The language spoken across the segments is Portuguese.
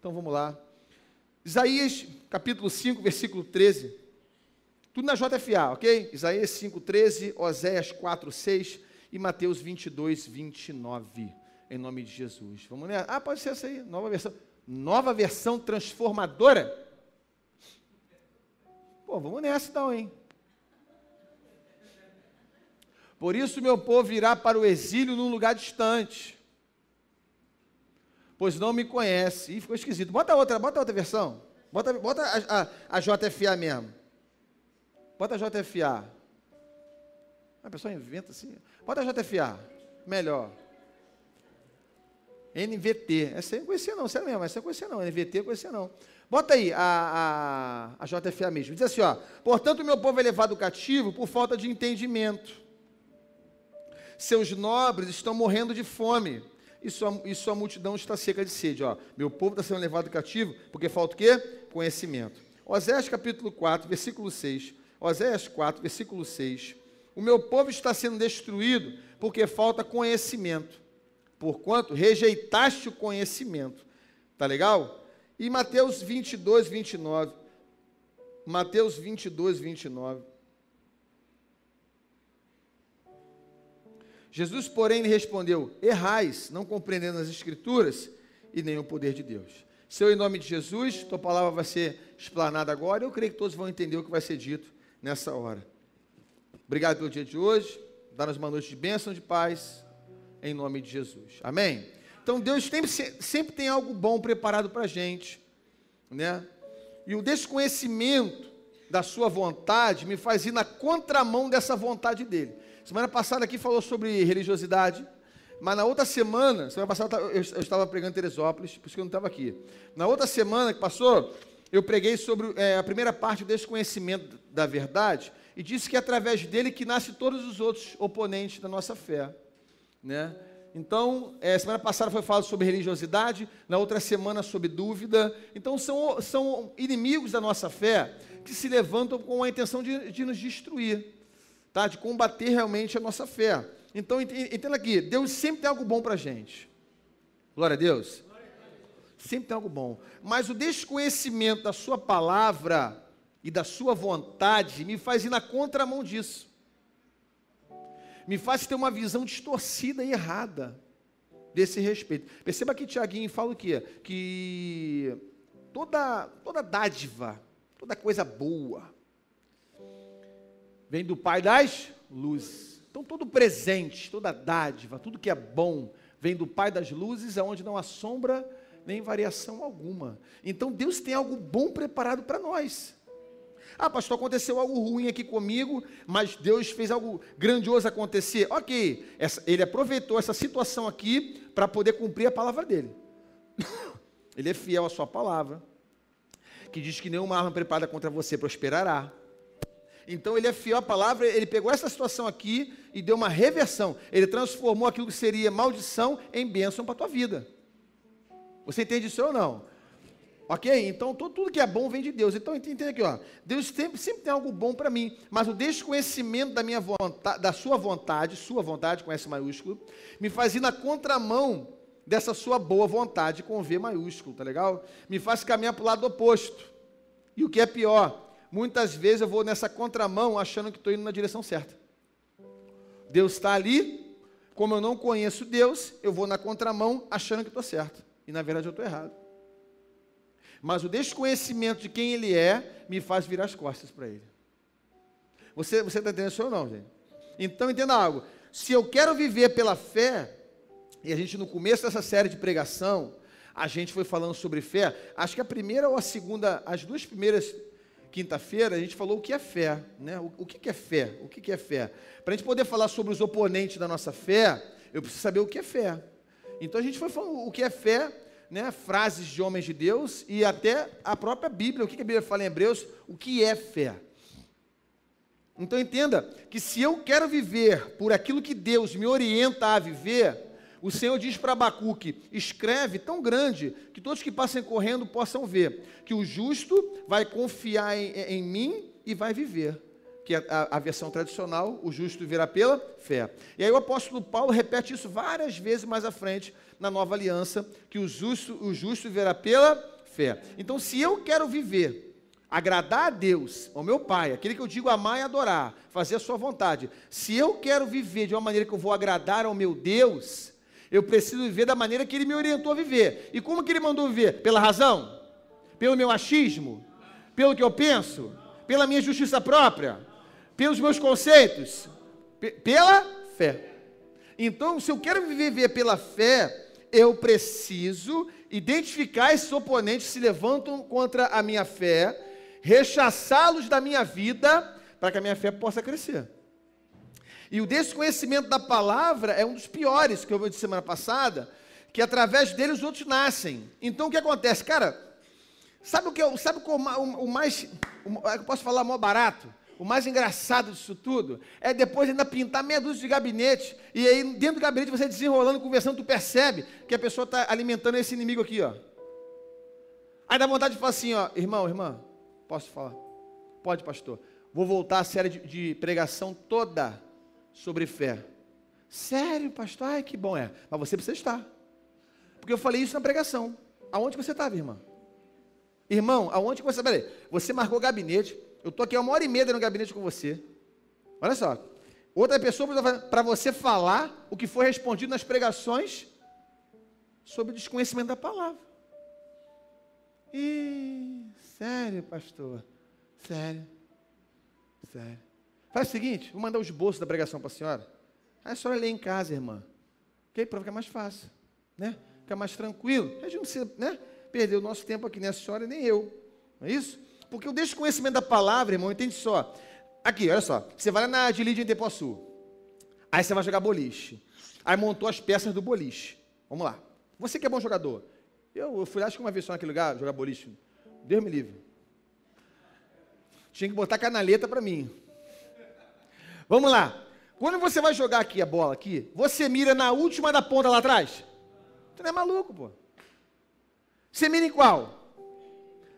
Então vamos lá. Isaías, capítulo 5, versículo 13. Tudo na JFA, ok? Isaías 5, 13, Oséias 4, 6 e Mateus 22, 29. Em nome de Jesus. Vamos nessa? Ah, pode ser essa aí, nova versão. Nova versão transformadora? Pô, vamos nessa então, hein? Por isso meu povo irá para o exílio num lugar distante. Pois não me conhece. Ih, ficou esquisito. Bota outra, bota outra versão. Bota, bota a, a, a JFA mesmo. Bota a JFA. A pessoa inventa assim. Bota a JFA. Melhor. NVT. Essa eu conhecia não, sério mesmo, essa eu conhecia não. NVT eu conhecia não. Bota aí a, a, a JFA mesmo. Diz assim, ó. Portanto, meu povo é levado cativo por falta de entendimento. Seus nobres estão morrendo de fome. E sua, e sua multidão está seca de sede. Ó. Meu povo está sendo levado cativo porque falta o quê? Conhecimento. Oséias capítulo 4, versículo 6. Oséias 4, versículo 6. O meu povo está sendo destruído porque falta conhecimento. Porquanto rejeitaste o conhecimento. Tá legal? E Mateus 22, 29. Mateus 22, 29. Jesus, porém, lhe respondeu: Errais, não compreendendo as Escrituras e nem o poder de Deus. Seu em nome de Jesus, tua palavra vai ser explanada agora. Eu creio que todos vão entender o que vai ser dito nessa hora. Obrigado pelo dia de hoje. Dá-nos uma noite de bênção, de paz, em nome de Jesus. Amém? Então, Deus sempre, sempre tem algo bom preparado para a gente, né? E o desconhecimento da sua vontade me faz ir na contramão dessa vontade dele. Semana passada aqui falou sobre religiosidade, mas na outra semana, semana passada eu, estava pregando em Teresópolis, por isso que eu não estava aqui. Na outra semana que passou, eu preguei sobre é, a primeira parte desse conhecimento da verdade e disse que é através dele que nasce todos os outros oponentes da nossa fé, né? Então, é, semana passada foi falado sobre religiosidade, na outra semana sobre dúvida. Então, são, são inimigos da nossa fé que se levantam com a intenção de, de nos destruir tá? de combater realmente a nossa fé. Então, entenda aqui, Deus sempre tem algo bom para a gente. Glória a Deus. Sempre tem algo bom. Mas o desconhecimento da sua palavra e da sua vontade me faz ir na contramão disso. Me faz ter uma visão distorcida e errada desse respeito. Perceba que Tiaguinho fala o quê? Que toda, toda dádiva, toda coisa boa, vem do Pai das luzes. Então, todo presente, toda dádiva, tudo que é bom, vem do Pai das luzes, aonde não há sombra nem variação alguma. Então, Deus tem algo bom preparado para nós. Ah, pastor, aconteceu algo ruim aqui comigo, mas Deus fez algo grandioso acontecer. Ok, essa, ele aproveitou essa situação aqui para poder cumprir a palavra dele. Ele é fiel à sua palavra, que diz que nenhuma arma preparada contra você prosperará. Então ele fiel à palavra, ele pegou essa situação aqui e deu uma reversão. Ele transformou aquilo que seria maldição em bênção para a tua vida. Você entende isso ou não? Ok? Então tudo, tudo, que é bom vem de Deus. Então entende aqui, ó. Deus sempre, sempre tem algo bom para mim, mas o desconhecimento da minha vontade, da sua vontade, sua vontade com S maiúsculo, me faz ir na contramão dessa sua boa vontade com V maiúsculo, tá legal? Me faz caminhar para o lado oposto. E o que é pior, muitas vezes eu vou nessa contramão achando que estou indo na direção certa. Deus está ali, como eu não conheço Deus, eu vou na contramão achando que estou certo. E na verdade eu estou errado. Mas o desconhecimento de quem Ele é me faz virar as costas para Ele. Você está entendendo isso ou não, gente? Então entenda algo. Se eu quero viver pela fé, e a gente no começo dessa série de pregação, a gente foi falando sobre fé, acho que a primeira ou a segunda, as duas primeiras quinta-feira, a gente falou o que é fé. Né? O, o que é fé? O que é fé? Para a gente poder falar sobre os oponentes da nossa fé, eu preciso saber o que é fé. Então a gente foi falando o que é fé, né? frases de homens de Deus e até a própria Bíblia. O que a Bíblia fala em Hebreus? O que é fé? Então entenda que se eu quero viver por aquilo que Deus me orienta a viver, o Senhor diz para Abacuque: escreve tão grande que todos que passem correndo possam ver, que o justo vai confiar em, em mim e vai viver. que a, a, versão tradicional, o justo virá pela fé. E aí o apóstolo Paulo repete isso várias vezes mais à frente na nova aliança, que o justo, o justo virá pela fé. Então, se eu quero viver agradar a Deus, ao meu Pai, aquele que eu digo amar e adorar, fazer a sua vontade. Se eu quero viver de uma maneira que eu vou agradar ao meu Deus, eu preciso viver da maneira que ele me orientou a viver. E como que ele mandou viver? Pela razão? Pelo meu achismo? Pelo que eu penso? Pela minha justiça própria? Pelos meus conceitos? P pela fé. Então, se eu quero viver pela fé, eu preciso identificar esses oponentes que se levantam contra a minha fé rechaçá-los da minha vida, para que a minha fé possa crescer. E o desconhecimento da palavra é um dos piores que eu vi de semana passada, que através dele os outros nascem. Então o que acontece? Cara, sabe o que eu, sabe o, o, o mais, o, eu posso falar maior barato? O mais engraçado disso tudo é depois ainda pintar meia dúzia de gabinete, e aí dentro do gabinete você desenrolando, conversando, tu percebe que a pessoa está alimentando esse inimigo aqui, ó. Aí dá vontade de falar assim, ó, irmão, irmã, Posso falar? Pode, pastor. Vou voltar à série de, de pregação toda sobre fé. Sério, pastor? Ai, que bom é. Mas você precisa estar. Porque eu falei isso na pregação. Aonde você estava, irmã? Irmão, aonde você. Peraí, você marcou gabinete. Eu estou aqui há uma hora e meia no gabinete com você. Olha só. Outra pessoa para você falar o que foi respondido nas pregações sobre o desconhecimento da palavra. E Sério, pastor? Sério. Sério. Faz o seguinte, vou mandar os bolsos da pregação para a senhora. Aí a senhora lê em casa, irmã. Ok? Para ficar mais fácil. Né? Ficar mais tranquilo. A gente não precisa né? perder o nosso tempo aqui, nem a senhora nem eu. Não é isso? Porque o desconhecimento da palavra, irmão, entende só. Aqui, olha só. Você vai lá na de Lídia em Depoçu. Aí você vai jogar boliche. Aí montou as peças do boliche. Vamos lá. Você que é bom jogador. Eu, eu fui, acho que uma vez só naquele lugar, jogar boliche. Deus me livre. Tinha que botar canaleta para mim. Vamos lá. Quando você vai jogar aqui a bola aqui, você mira na última da ponta lá atrás? Você não é maluco, pô. Você mira em qual?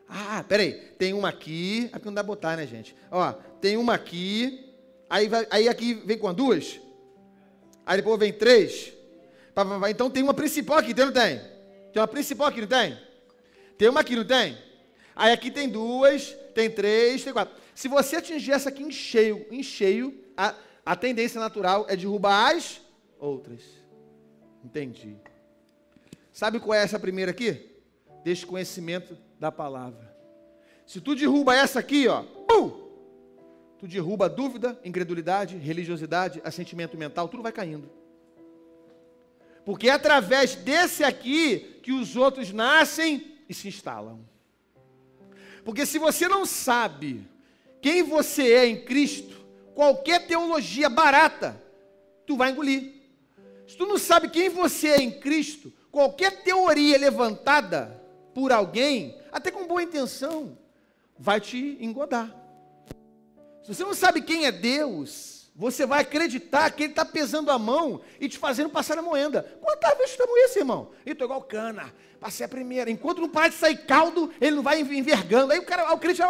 Ah, peraí. Tem uma aqui. Aqui não dá botar, né, gente? Ó, tem uma aqui. Aí, vai, aí aqui vem com duas. Aí depois vem três. Então tem uma principal aqui, tem não tem? Tem uma principal aqui, não tem? Tem uma aqui, não tem? Aí aqui tem duas, tem três, tem quatro. Se você atingir essa aqui em cheio, em cheio, a, a tendência natural é derrubar as outras. Entendi. Sabe qual é essa primeira aqui? Desconhecimento da palavra. Se tu derruba essa aqui, ó, pum, tu derruba dúvida, incredulidade, religiosidade, assentimento mental, tudo vai caindo. Porque é através desse aqui que os outros nascem e se instalam. Porque se você não sabe quem você é em Cristo, qualquer teologia barata, tu vai engolir. Se tu não sabe quem você é em Cristo, qualquer teoria levantada por alguém, até com boa intenção, vai te engodar. Se você não sabe quem é Deus, você vai acreditar que Ele está pesando a mão e te fazendo passar a moenda. Quantas vezes estamos isso, irmão? Eu estou igual cana, passei a primeira. Enquanto não para de sair caldo, ele não vai envergando. Aí o cara, o crente,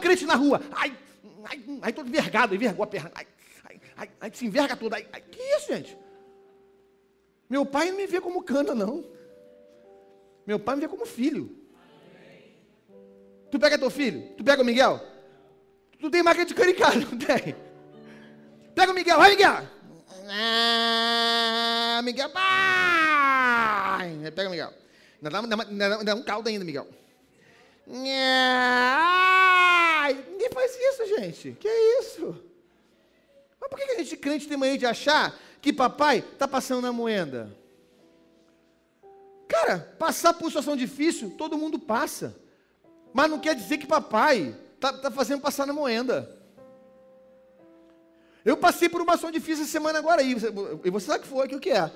crente na rua. Ai, ai, ai todo envergado, envergou a perna. Ai, ai, ai, ai se enverga tudo. Ai, ai, que isso, gente? Meu pai não me vê como cana, não. Meu pai me vê como filho. Tu pega teu filho? Tu pega o Miguel? Tu tem marca de caricado, não tem? Pega o Miguel, vai Miguel! Ah, Miguel, vai! Pega o Miguel. Ainda dá, ainda, dá um caldo ainda, Miguel. Ai, ninguém faz isso, gente. Que é isso? Mas por que a gente crente tem mania de achar que papai está passando na moenda? Cara, passar por situação difícil, todo mundo passa. Mas não quer dizer que papai está tá fazendo passar na moenda. Eu passei por uma situação difícil essa semana agora aí. E você sabe o que foi, o que é?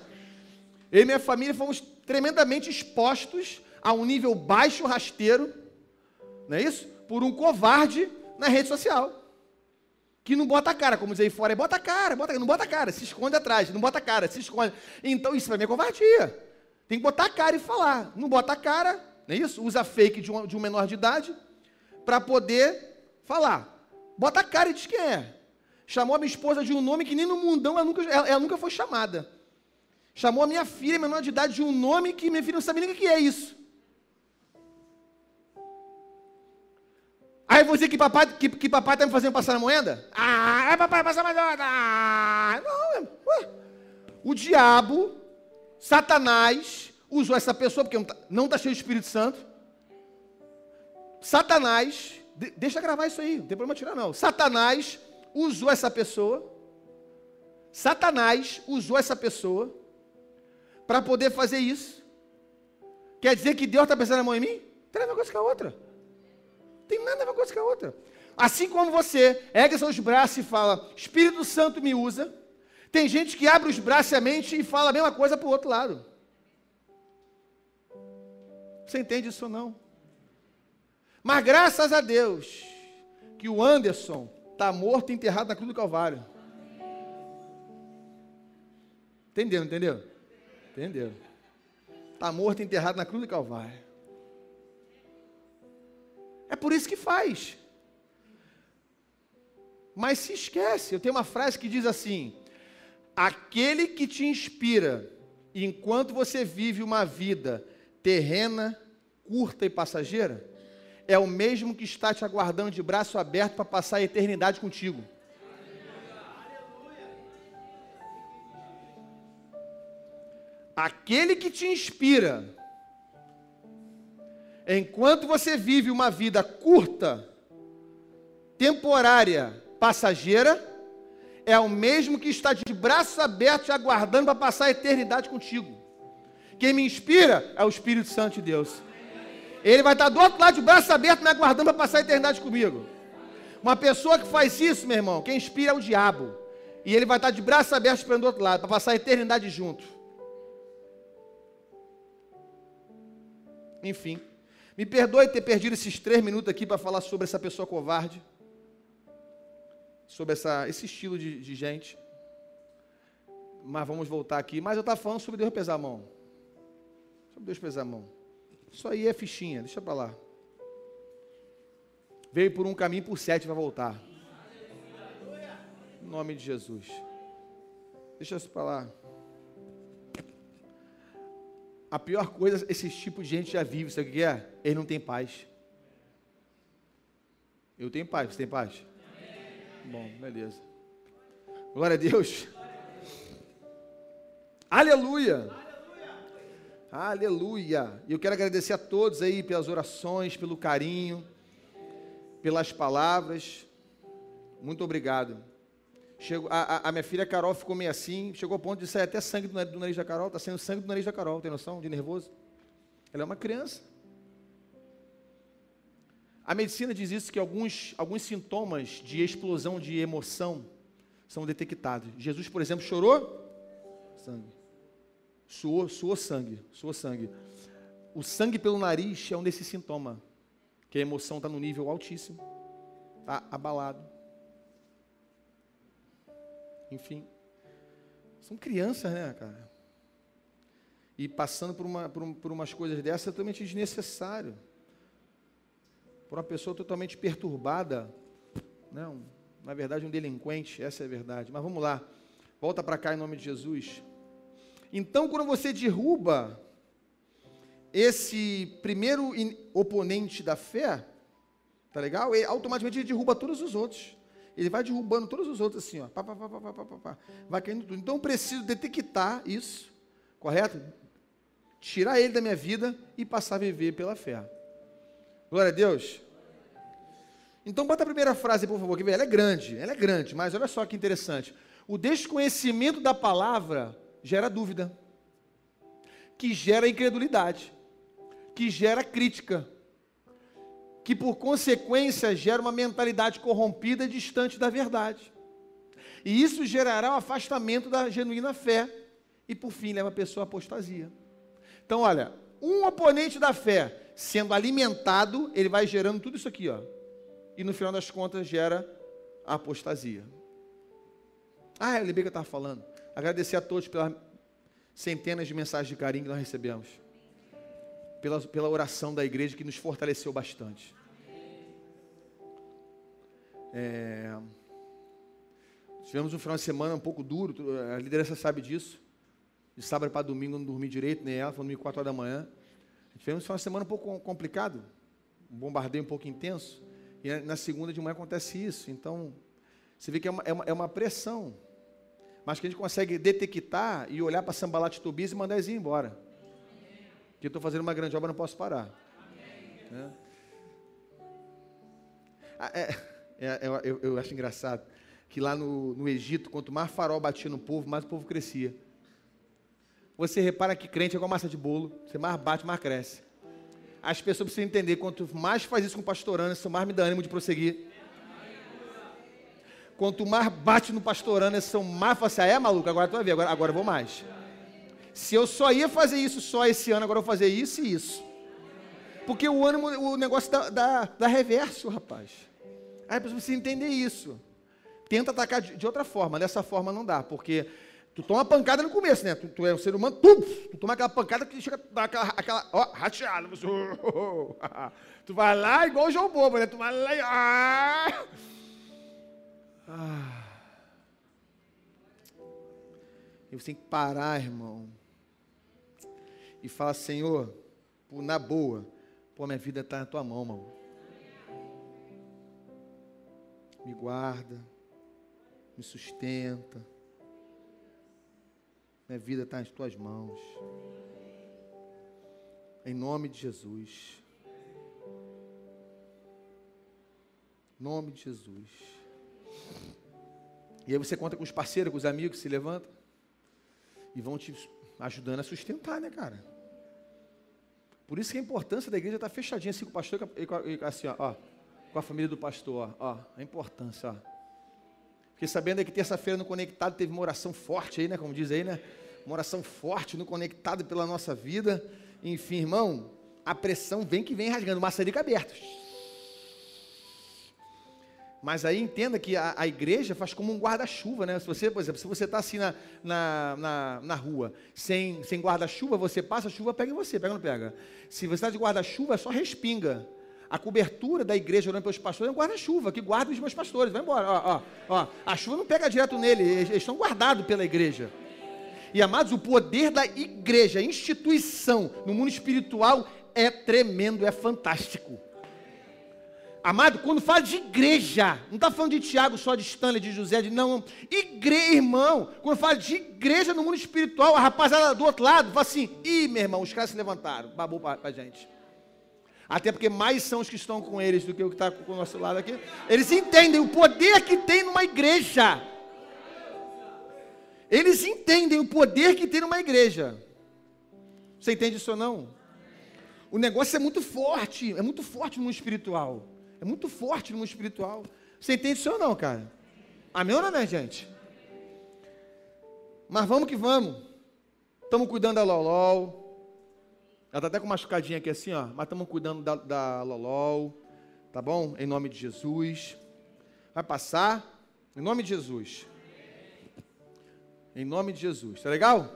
Eu e minha família fomos tremendamente expostos a um nível baixo rasteiro, não é isso? Por um covarde na rede social. Que não bota a cara, como dizer aí fora, é bota a cara, bota, não bota a cara, se esconde atrás, não bota a cara, se esconde. Então, isso para mim é covardia. Tem que botar a cara e falar. Não bota a cara, não é isso? Usa fake de um, de um menor de idade para poder falar. Bota a cara e diz quem é. Chamou a minha esposa de um nome que nem no mundão ela nunca, ela, ela nunca foi chamada. Chamou a minha filha, menor de idade, de um nome que minha filha não sabia nem o que é isso. Aí você que papai que, que papai está me fazendo passar na moeda? Ah, é papai passar na moeda. Ah, não, é, ué. O diabo, Satanás, usou essa pessoa, porque não está tá cheio de Espírito Santo. Satanás, de, deixa gravar isso aí, não tem problema tirar não. Satanás usou essa pessoa. Satanás usou essa pessoa para poder fazer isso. Quer dizer que Deus está pensando a mão em mim? Tem uma coisa com a outra tem nada a ver uma coisa com a outra. Assim como você ergue seus braços e fala, Espírito Santo me usa, tem gente que abre os braços e a mente e fala a mesma coisa para o outro lado. Você entende isso ou não? Mas graças a Deus que o Anderson está morto e enterrado na cruz do Calvário. Entendeu, entendeu? Entendeu? Está morto e enterrado na cruz do Calvário. É por isso que faz. Mas se esquece. Eu tenho uma frase que diz assim: aquele que te inspira enquanto você vive uma vida terrena, curta e passageira, é o mesmo que está te aguardando de braço aberto para passar a eternidade contigo. Aquele que te inspira Enquanto você vive uma vida curta, temporária, passageira, é o mesmo que está de braços abertos aguardando para passar a eternidade contigo. Quem me inspira é o Espírito Santo de Deus. Ele vai estar do outro lado de braços abertos me aguardando para passar a eternidade comigo. Uma pessoa que faz isso, meu irmão, quem inspira é o diabo. E ele vai estar de braços abertos esperando do outro lado, para passar a eternidade junto. Enfim. Me perdoe ter perdido esses três minutos aqui para falar sobre essa pessoa covarde, sobre essa, esse estilo de, de gente. Mas vamos voltar aqui. Mas eu estava falando sobre Deus pesar a mão. Sobre Deus pesar a mão. Isso aí é fichinha, deixa para lá. Veio por um caminho por sete vai voltar. Em nome de Jesus. Deixa isso para lá. A pior coisa, esse tipo de gente já vive, sabe o que é? Ele não tem paz. Eu tenho paz, você tem paz? Bom, beleza. Glória a Deus. Aleluia. Aleluia. E eu quero agradecer a todos aí pelas orações, pelo carinho, pelas palavras. Muito obrigado. Chegou, a, a, minha filha Carol ficou meio assim, chegou ao ponto de sair até sangue do nariz, do nariz da Carol, está saindo sangue do nariz da Carol, tem noção? De nervoso. Ela é uma criança. A medicina diz isso que alguns, alguns sintomas de explosão de emoção são detectados. Jesus, por exemplo, chorou? Sangue. Suou, suou sangue, suou sangue. O sangue pelo nariz é um desses sintomas, que a emoção está no nível altíssimo, está abalado. Enfim. São crianças, né, cara? E passando por, uma, por, um, por umas coisas dessas é totalmente desnecessário. Por uma pessoa totalmente perturbada. Não, né, na verdade, um delinquente, essa é a verdade. Mas vamos lá. Volta para cá em nome de Jesus. Então, quando você derruba esse primeiro oponente da fé, tá legal? Ele automaticamente derruba todos os outros. Ele vai derrubando todos os outros assim, ó. Pá, pá, pá, pá, pá, pá, pá. Vai caindo tudo. Então eu preciso detectar isso, correto? Tirar ele da minha vida e passar a viver pela fé. Glória a Deus. Então bota a primeira frase, por favor, que ela é grande, ela é grande, mas olha só que interessante. O desconhecimento da palavra gera dúvida, que gera incredulidade, que gera crítica, que por consequência gera uma mentalidade corrompida e distante da verdade. E isso gerará um afastamento da genuína fé e por fim leva a pessoa à apostasia. Então, olha, um oponente da fé sendo alimentado, ele vai gerando tudo isso aqui, ó. E no final das contas gera a apostasia. Ah, eu lembrei que eu estava falando. Agradecer a todos pelas centenas de mensagens de carinho que nós recebemos pela, pela oração da igreja que nos fortaleceu bastante. É... Tivemos um final de semana um pouco duro, a liderança sabe disso. De sábado para domingo não dormi direito, nem ela, foi domingo 4 horas da manhã. Tivemos um final de semana um pouco complicado, um bombardeio um pouco intenso. E na segunda de manhã acontece isso. Então, você vê que é uma, é uma, é uma pressão. Mas que a gente consegue detectar e olhar para Sambalat Tobias e mandar eles ir embora. Que eu estou fazendo uma grande obra, não posso parar. É. Ah, é, é, eu, eu, acho engraçado que lá no, no Egito, quanto mais farol batia no povo, mais o povo crescia. Você repara que crente é igual massa de bolo, você mais bate, mais cresce. As pessoas precisam entender, quanto mais faz isso com pastorando, isso mais me dá ânimo de prosseguir. Quanto mais bate no pastorando, são mais fala assim, ah, é maluco, agora tu vai ver, agora, agora eu vou mais. Se eu só ia fazer isso só esse ano, agora eu vou fazer isso e isso. Porque o ânimo, o negócio dá, dá, dá reverso, rapaz. Aí a pessoa precisa entender isso. Tenta atacar de, de, outra forma, dessa forma não dá, porque tu toma pancada no começo, né? Tu, tu é um ser humano, tu, tu toma aquela pancada que chega dar aquela, aquela ó, rateada. tu vai lá igual o João Bobo, né? Tu vai lá e. Ah. E você tem que parar, irmão. E falar, Senhor, na boa, pô, minha vida está na tua mão, irmão. Me guarda, me sustenta. Minha vida está nas tuas mãos. Em nome de Jesus. Em nome de Jesus. E aí você conta com os parceiros, com os amigos se levantam e vão te ajudando a sustentar, né, cara? Por isso que a importância da igreja estar tá fechadinha assim com o pastor assim, ó, ó, com a família do pastor, ó, ó, a importância, ó. Fiquei sabendo que terça-feira no Conectado teve uma oração forte aí, né, como diz aí, né? Uma oração forte no Conectado pela nossa vida. Enfim, irmão, a pressão vem que vem rasgando, maçarico aberto. Mas aí entenda que a, a igreja faz como um guarda-chuva, né? Se você, por exemplo, se você está assim na, na, na, na, rua, sem, sem guarda-chuva, você passa, a chuva pega em você, pega ou não pega? Se você está de guarda-chuva, só respinga. A cobertura da igreja orando pelos pastores é um guarda-chuva que guarda os meus pastores. Vai embora. Ó, ó, ó. A chuva não pega direto nele, eles, estão guardados pela igreja. E amados, o poder da igreja, instituição no mundo espiritual é tremendo, é fantástico. Amado, quando fala de igreja, não está falando de Tiago só, de Stanley, de José, de não. Igreja, irmão, quando fala de igreja no mundo espiritual, a rapaziada do outro lado fala assim: ih, meu irmão, os caras se levantaram, babou para a gente. Até porque mais são os que estão com eles do que o que está com o nosso lado aqui. Eles entendem o poder que tem numa igreja. Eles entendem o poder que tem numa igreja. Você entende isso ou não? O negócio é muito forte, é muito forte no mundo espiritual. É muito forte no mundo espiritual. Você entende isso ou não, cara? Amém ou não, minha gente? Mas vamos que vamos. Estamos cuidando da Lolol. Ela está até com machucadinha aqui assim, ó. Mas estamos cuidando da, da Lolol. Tá bom? Em nome de Jesus. Vai passar. Em nome de Jesus. Em nome de Jesus. Tá legal?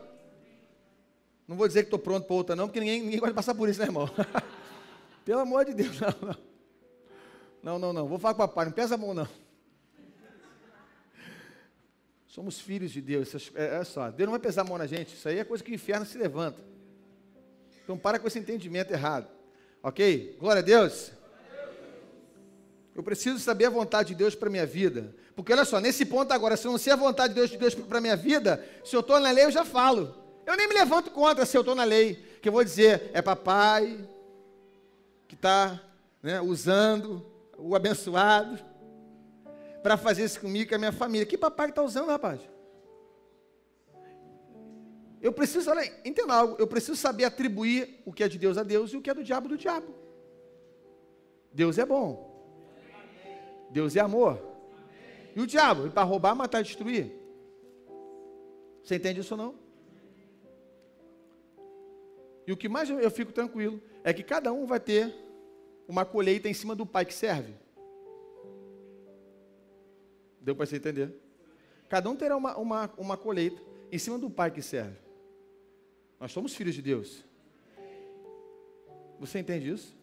Não vou dizer que estou pronto para outra, não, porque ninguém, ninguém pode passar por isso, né, irmão? Pelo amor de Deus, não, não. Não, não, não. Vou falar com o papai, não pesa a mão, não. Somos filhos de Deus. É, só, Deus não vai pesar a mão na gente. Isso aí é coisa que o inferno se levanta. Então para com esse entendimento errado. Ok? Glória a Deus. Eu preciso saber a vontade de Deus para a minha vida. Porque olha só, nesse ponto agora, se eu não sei a vontade de Deus, de Deus para a minha vida, se eu estou na lei, eu já falo. Eu nem me levanto contra se eu estou na lei. Que eu vou dizer, é papai que está né, usando o abençoado, para fazer isso comigo e com a minha família. Que papai está usando, rapaz? Eu preciso, olha, entenda algo, eu preciso saber atribuir o que é de Deus a Deus e o que é do diabo do diabo. Deus é bom. Deus é amor. E o diabo? Para roubar, matar e destruir. Você entende isso ou não? E o que mais eu, eu fico tranquilo é que cada um vai ter uma colheita em cima do pai que serve. Deu para você entender? Cada um terá uma, uma, uma colheita em cima do pai que serve. Nós somos filhos de Deus. Você entende isso?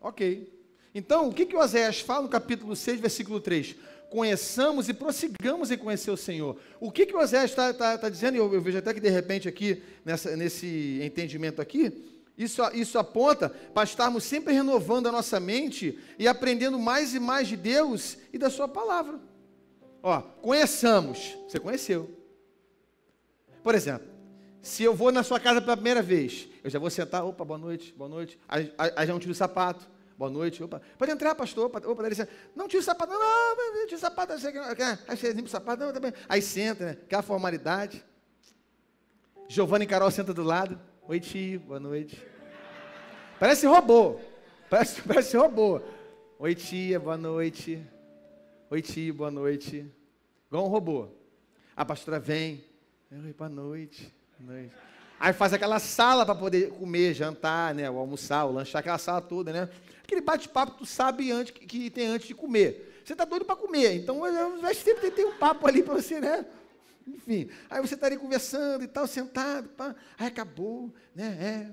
Ok. Então, o que, que Oséias fala no capítulo 6, versículo 3? conheçamos e prossigamos em conhecer o Senhor. O que, que o Osés está tá, tá dizendo, e eu, eu, vejo até que de repente aqui, nessa, nesse entendimento aqui, isso, isso aponta para estarmos sempre renovando a nossa mente e aprendendo mais e mais de Deus e da Sua palavra. Ó, conheçamos. Você conheceu. Por exemplo, se eu vou na sua casa pela primeira vez, eu já vou sentar, opa, boa noite, boa noite. Aí, aí já não tiro o sapato. Boa noite, opa. Pode entrar, pastor. Opa, opa Não tira o sapato, não, não, tira o sapato. Aí você limpa o sapato, não, também. Aí senta, né? Aquela formalidade. Giovanni e Carol senta do lado. Oi, tio, boa noite. Parece robô. Parece, parece robô. Oi, tia, boa noite. Oi, tio, boa noite. Igual um robô. A pastora vem. Oi, boa noite. Boa noite. Aí faz aquela sala para poder comer, jantar, né? O almoçar, o lanchar, aquela sala toda, né? Aquele bate-papo que tu sabe antes, que, que tem antes de comer. Você está doido para comer, então vai sempre ter um papo ali para você, né? Enfim, aí você estaria tá conversando e tal, sentado, pá. aí acabou, né? É,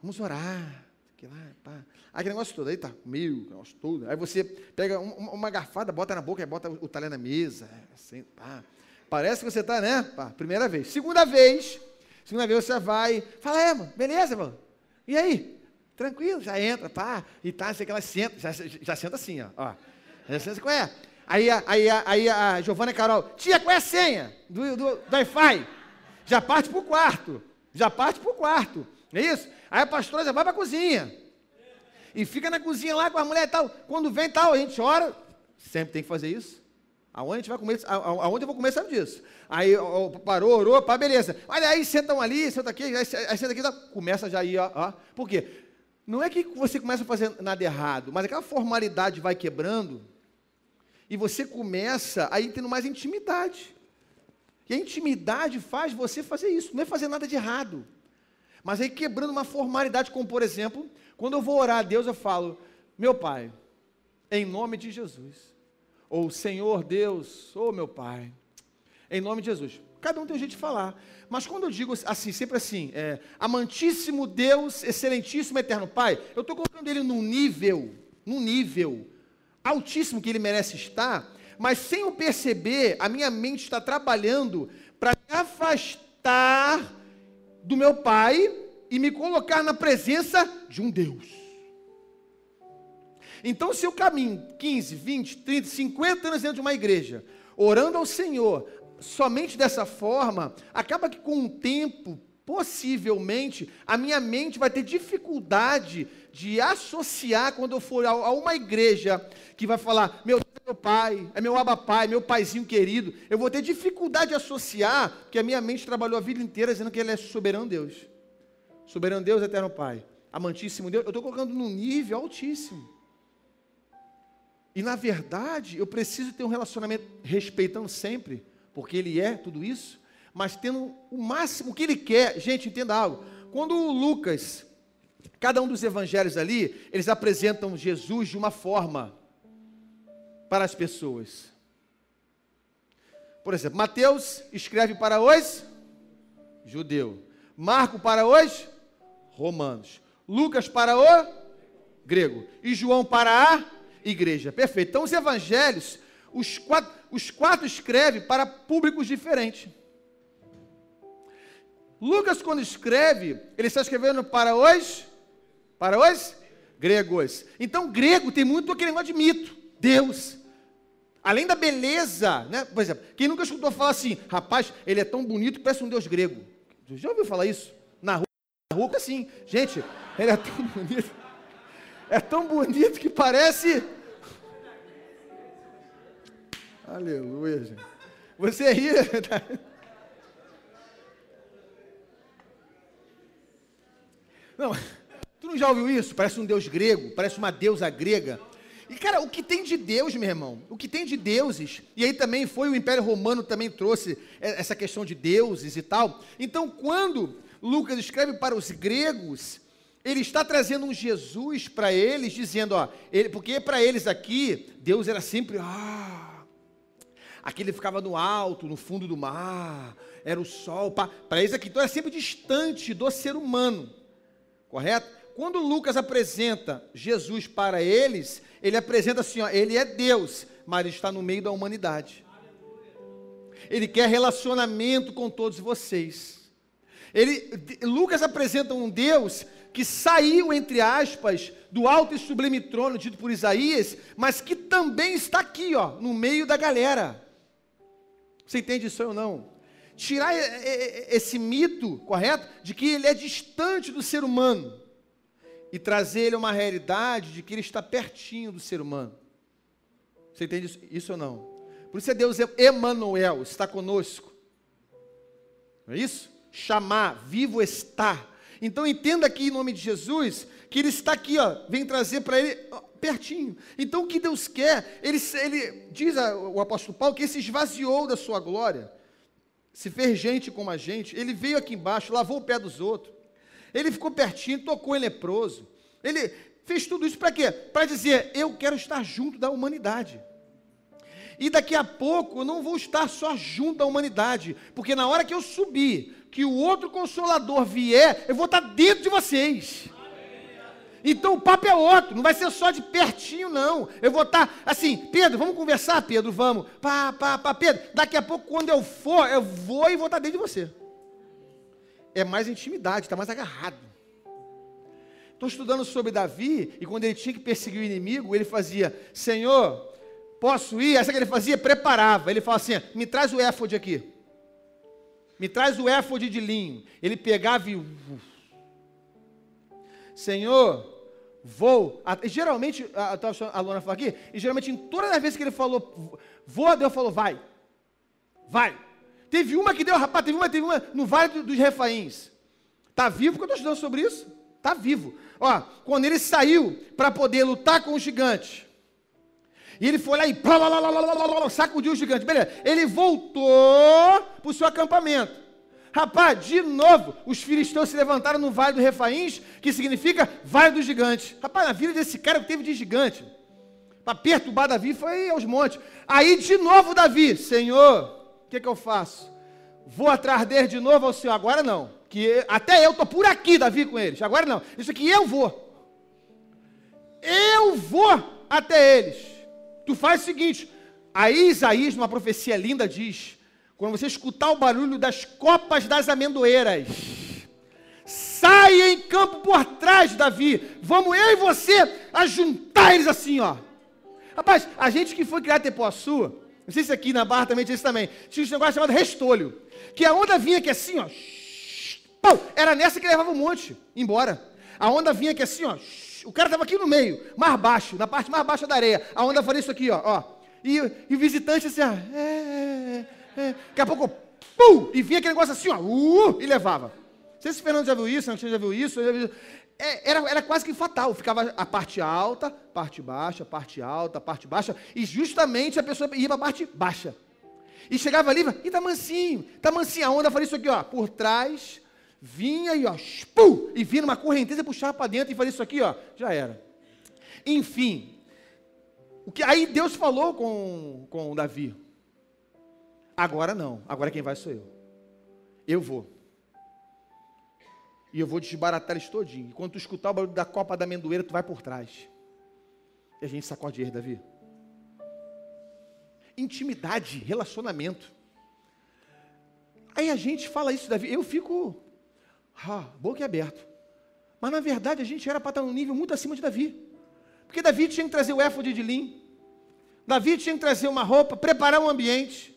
vamos orar que lá, pá. Aquele negócio todo, aí tá, meu, negócio todo. Aí você pega uma, uma garfada, bota na boca, e bota o talher na mesa, é, assim, pá. Parece que você está, né? Pá, primeira vez. Segunda vez, segunda vez você vai, fala, é, mano, beleza, mano? E aí? Tranquilo, já entra, pá, e tá, sei que ela senta, já, já senta assim, ó. ó. Já senta, qual é? Aí, aí, aí a Giovana e Carol, tia, qual é a senha do, do, do Wi-Fi? Já parte pro quarto, já parte pro quarto, não é isso? Aí a pastora já vai para a cozinha. E fica na cozinha lá com a mulher e tal. Quando vem tal, a gente ora. Sempre tem que fazer isso. Aonde a gente vai comer, aonde eu vou comer, sabe disso. Aí ó, parou, orou, pá, beleza. Olha aí, sentam ali, senta aqui, aí, senta aqui, tá, começa já aí, ó, ó. Por quê? Não é que você começa a fazer nada errado, mas aquela formalidade vai quebrando e você começa a tendo mais intimidade. E a intimidade faz você fazer isso, não é fazer nada de errado. Mas aí quebrando uma formalidade, como por exemplo, quando eu vou orar a Deus, eu falo, meu Pai, em nome de Jesus. Ou Senhor Deus, ou meu Pai, em nome de Jesus. Cada um tem um jeito de falar. Mas quando eu digo assim, sempre assim, é, amantíssimo Deus, excelentíssimo eterno Pai, eu estou colocando ele num nível, num nível altíssimo que ele merece estar, mas sem eu perceber, a minha mente está trabalhando para me afastar do meu Pai e me colocar na presença de um Deus. Então, se eu caminho 15, 20, 30, 50 anos dentro de uma igreja, orando ao Senhor, somente dessa forma, acaba que com o tempo, possivelmente, a minha mente vai ter dificuldade de associar quando eu for a uma igreja que vai falar, meu meu pai, é meu abapai, meu paizinho querido. Eu vou ter dificuldade de associar, porque a minha mente trabalhou a vida inteira dizendo que ele é soberano Deus. Soberano Deus, eterno Pai. Amantíssimo Deus. Eu estou colocando num nível altíssimo. E na verdade, eu preciso ter um relacionamento respeitando sempre, porque ele é tudo isso, mas tendo o máximo que ele quer. Gente, entenda algo. Quando o Lucas, cada um dos evangelhos ali, eles apresentam Jesus de uma forma para as pessoas. Por exemplo, Mateus escreve para os judeus, Marco para os romanos, Lucas para o grego e João para a igreja. Perfeito. Então os evangelhos, os quatro, os quatro escrevem para públicos diferentes. Lucas quando escreve, ele está escrevendo para os para os gregos. Então grego tem muito aquele negócio de mito. Deus, Além da beleza, né? Por exemplo, quem nunca escutou falar assim, rapaz, ele é tão bonito que parece um deus grego. Já ouviu falar isso? Na rua, na rua assim, gente, ele é tão bonito. É tão bonito que parece. Aleluia, gente. Você ri. Não, não já ouviu isso? Parece um deus grego, parece uma deusa grega. E, cara, o que tem de Deus, meu irmão? O que tem de deuses? E aí também foi o Império Romano também trouxe essa questão de deuses e tal. Então, quando Lucas escreve para os gregos, ele está trazendo um Jesus para eles, dizendo, ó, ele, porque para eles aqui, Deus era sempre, ah, aquele ficava no alto, no fundo do mar, era o sol, para eles aqui, então era sempre distante do ser humano, correto? Quando Lucas apresenta Jesus para eles, ele apresenta assim, ó, ele é Deus, mas ele está no meio da humanidade. Ele quer relacionamento com todos vocês. Ele, Lucas apresenta um Deus que saiu, entre aspas, do alto e sublime trono dito por Isaías, mas que também está aqui, ó, no meio da galera. Você entende isso ou não? Tirar esse mito, correto? De que ele é distante do ser humano e trazer ele a uma realidade de que ele está pertinho do ser humano. Você entende isso, isso ou não? Por isso é Deus Emanuel, está conosco. Não é isso? Chamar, vivo está. Então entenda aqui em nome de Jesus que ele está aqui, ó, vem trazer para ele ó, pertinho. Então o que Deus quer? Ele, ele diz a, o apóstolo Paulo que ele se esvaziou da sua glória, se fez gente como a gente. Ele veio aqui embaixo, lavou o pé dos outros. Ele ficou pertinho, tocou em leproso. Ele fez tudo isso para quê? Para dizer: eu quero estar junto da humanidade. E daqui a pouco eu não vou estar só junto da humanidade, porque na hora que eu subir, que o outro consolador vier, eu vou estar dentro de vocês. Então o papo é outro, não vai ser só de pertinho, não. Eu vou estar assim, Pedro, vamos conversar, Pedro, vamos. Pá, pá, pá, Pedro, daqui a pouco, quando eu for, eu vou e vou estar dentro de você. É mais intimidade, está mais agarrado. Estou estudando sobre Davi, e quando ele tinha que perseguir o inimigo, ele fazia, Senhor, Posso ir? Essa que ele fazia, preparava. Ele fala assim: me traz o éfode aqui. Me traz o éfode de linho. Ele pegava e. Senhor, vou. Geralmente, a, a, a Luana falou aqui, e geralmente em todas as vezes que ele falou, vou, Deus falou, vai. Vai. Teve uma que deu, rapaz, teve uma, teve uma no Vale dos Refaíns. Está vivo, porque eu estou estudando sobre isso. Está vivo. Ó, quando ele saiu para poder lutar com o gigante, e ele foi lá e blá, blá, blá, sacudiu o gigante. Beleza. Ele voltou para o seu acampamento. Rapaz, de novo, os filisteus se levantaram no Vale do Refaíns, que significa Vale dos Gigantes. Rapaz, na vida desse cara que teve de gigante. Para perturbar Davi foi aos montes. Aí de novo Davi, Senhor, o que, que eu faço? Vou atrás dele de novo ao Senhor. Agora não. Que até eu estou por aqui, Davi, com eles. Agora não. Isso aqui eu vou. Eu vou até eles. Tu faz o seguinte, aí Isaías, numa profecia linda, diz: quando você escutar o barulho das copas das amendoeiras, saia em campo por trás, Davi. Vamos eu e você a juntar eles assim, ó. Rapaz, a gente que foi criado em Tepoaçu, não sei se aqui na Barra também tinha isso também, tinha um negócio chamado restolho, que a onda vinha aqui assim, ó. Era nessa que levava um monte embora. A onda vinha aqui assim, ó o cara estava aqui no meio, mais baixo, na parte mais baixa da areia. A onda fazia isso aqui, ó. ó. E, o visitante assim, ó, é, é, é. Daqui a pouco, pum, e vinha aquele negócio assim, ó, uh, e levava. Não sei se o Fernando já viu isso, não já viu isso. Já viu... É, era, era quase que fatal. Ficava a parte alta, parte baixa, parte alta, parte baixa. E justamente a pessoa ia para a parte baixa. E chegava ali, e tá mansinho, tá mansinho. A onda fazia isso aqui, ó, por trás, vinha e ó, pum, e vinha numa correnteza, puxava para dentro e fazia isso aqui, ó, já era. Enfim, o que aí Deus falou com, com Davi. Agora não, agora quem vai sou eu. Eu vou. E eu vou desbaratar eles todinho. E quando tu escutar o barulho da copa da amendoeira, tu vai por trás. E a gente sacode ele, Davi. Intimidade, relacionamento. Aí a gente fala isso, Davi. Eu fico ah, boca aberto. Mas na verdade a gente era para estar num nível muito acima de Davi. Porque Davi tinha que trazer o éfode de linho. Davi tinha que trazer uma roupa, preparar um ambiente.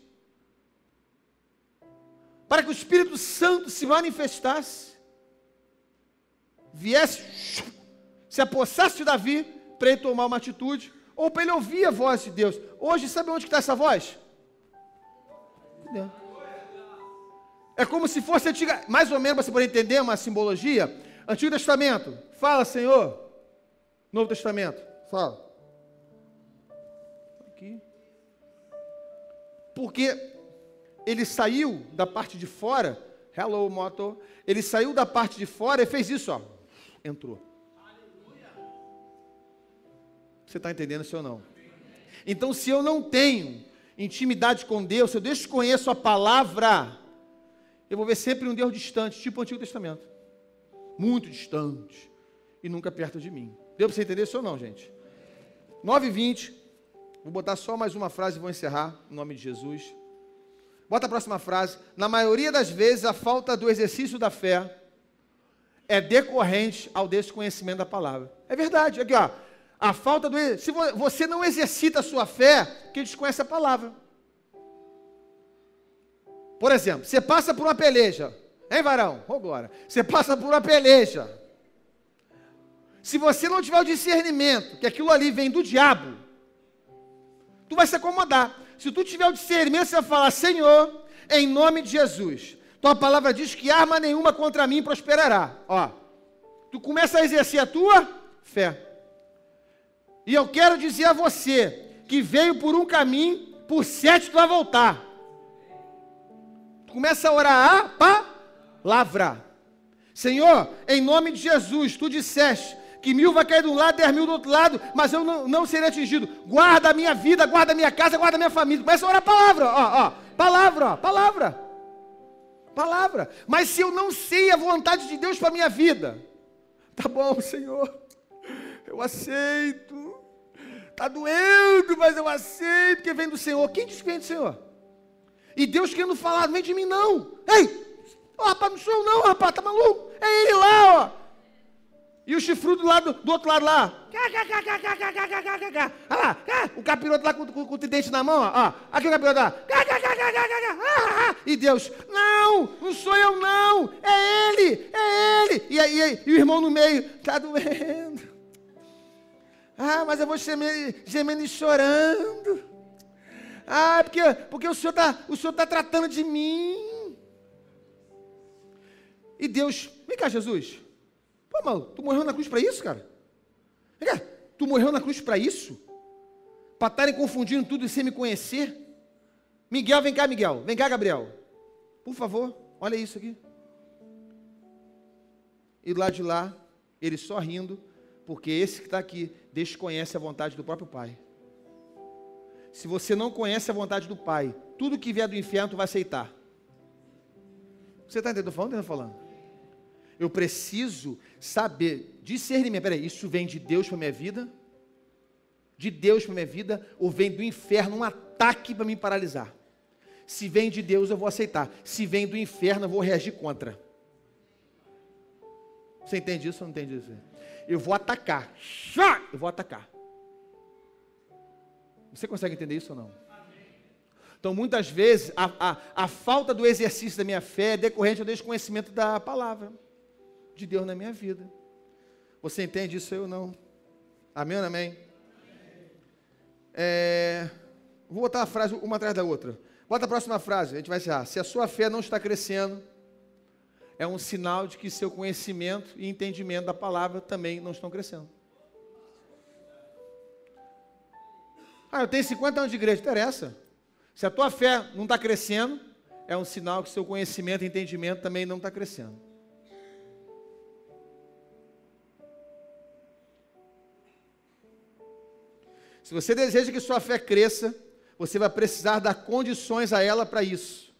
Para que o Espírito Santo se manifestasse. Viesse, se apossasse de Davi, para ele tomar uma atitude. Ou para ele ouvir a voz de Deus. Hoje, sabe onde está essa voz? É como se fosse antiga, mais ou menos para você poder entender uma simbologia. Antigo Testamento, fala, Senhor. Novo Testamento, fala. Aqui. Porque ele saiu da parte de fora, hello moto, ele saiu da parte de fora e fez isso, ó, entrou. Você está entendendo isso ou não? Então, se eu não tenho intimidade com Deus, se eu desconheço a palavra, eu vou ver sempre um Deus distante, tipo o Antigo Testamento. Muito distante. E nunca perto de mim. Deu para você entender isso ou não, gente? 9 e 20. Vou botar só mais uma frase e vou encerrar, em nome de Jesus. Bota a próxima frase. Na maioria das vezes, a falta do exercício da fé é decorrente ao desconhecimento da palavra. É verdade. Aqui, ó. A falta do. Se você não exercita a sua fé, que desconhece a palavra. Por exemplo, você passa por uma peleja. Hein, varão? Ô, glória. Você passa por uma peleja. Se você não tiver o discernimento que aquilo ali vem do diabo, tu vai se acomodar. Se tu tiver o discernimento, você vai falar: Senhor, em nome de Jesus, tua palavra diz que arma nenhuma contra mim prosperará. Ó, tu começa a exercer a tua fé. E eu quero dizer a você que veio por um caminho, por sete tu vai voltar. Tu começa a orar a palavra. Senhor, em nome de Jesus, tu disseste que mil vai cair de um lado, dez mil do outro lado, mas eu não, não serei atingido. Guarda a minha vida, guarda a minha casa, guarda a minha família. Começa a orar a palavra, ó, ó, palavra, ó, palavra. Palavra. Mas se eu não sei a vontade de Deus para minha vida, tá bom, Senhor, eu aceito. Tá doendo, mas eu aceito que vem do Senhor. Quem diz que vem do Senhor? E Deus querendo falar, vem de mim não. Ei, rapaz, não sou eu não, rapaz, tá maluco? É ele lá, ó. E o chifrudo lá do, do outro lado lá. Olha lá, o capiroto lá com, com, com o dente na mão, ó. Aqui o capiroto lá. E Deus, não, não sou eu não, é ele, é ele. E aí, e o irmão no meio, tá doendo. Ah, mas eu vou gemendo, gemendo e chorando. Ah, porque, porque o Senhor está tá tratando de mim. E Deus, vem cá, Jesus. Pô, mano, tu morreu na cruz para isso, cara? Vem cá, tu morreu na cruz para isso? Para estarem confundindo tudo e sem me conhecer? Miguel, vem cá, Miguel. Vem cá, Gabriel. Por favor, olha isso aqui. E lá de lá, ele só rindo, porque esse que está aqui desconhece a vontade do próprio Pai. Se você não conhece a vontade do Pai, tudo que vier do inferno tu vai aceitar. Você está entendendo? Falando, estou falando. Eu preciso saber, discernimento. Peraí, isso vem de Deus para minha vida? De Deus para minha vida? Ou vem do inferno um ataque para me paralisar? Se vem de Deus, eu vou aceitar. Se vem do inferno, eu vou reagir contra. Você entende isso ou não entende isso? Eu vou atacar. Eu vou atacar. Você consegue entender isso ou não? Então, muitas vezes, a, a, a falta do exercício da minha fé é decorrente do desconhecimento da palavra de Deus na minha vida. Você entende isso ou não? Amém ou amém? É, vou botar a frase uma atrás da outra. Bota a próxima frase, a gente vai encerrar. Se a sua fé não está crescendo, é um sinal de que seu conhecimento e entendimento da palavra também não estão crescendo. Ah, eu tenho 50 anos de igreja, interessa. Se a tua fé não está crescendo, é um sinal que seu conhecimento e entendimento também não está crescendo. Se você deseja que sua fé cresça, você vai precisar dar condições a ela para isso.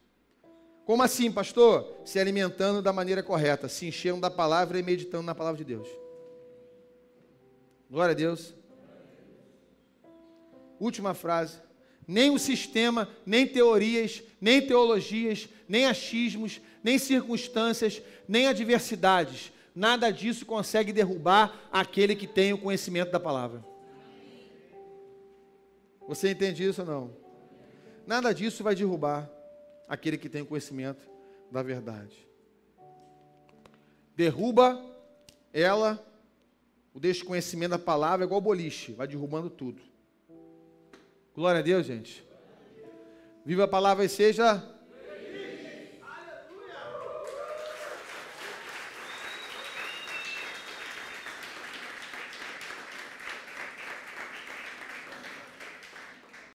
Como assim, pastor? Se alimentando da maneira correta, se enchendo da palavra e meditando na palavra de Deus. Glória a Deus. Última frase. Nem o sistema, nem teorias, nem teologias, nem achismos, nem circunstâncias, nem adversidades, nada disso consegue derrubar aquele que tem o conhecimento da palavra. Você entende isso ou não? Nada disso vai derrubar aquele que tem o conhecimento da verdade. Derruba ela, o desconhecimento da palavra, é igual boliche, vai derrubando tudo. Glória a Deus, gente. Viva a palavra e seja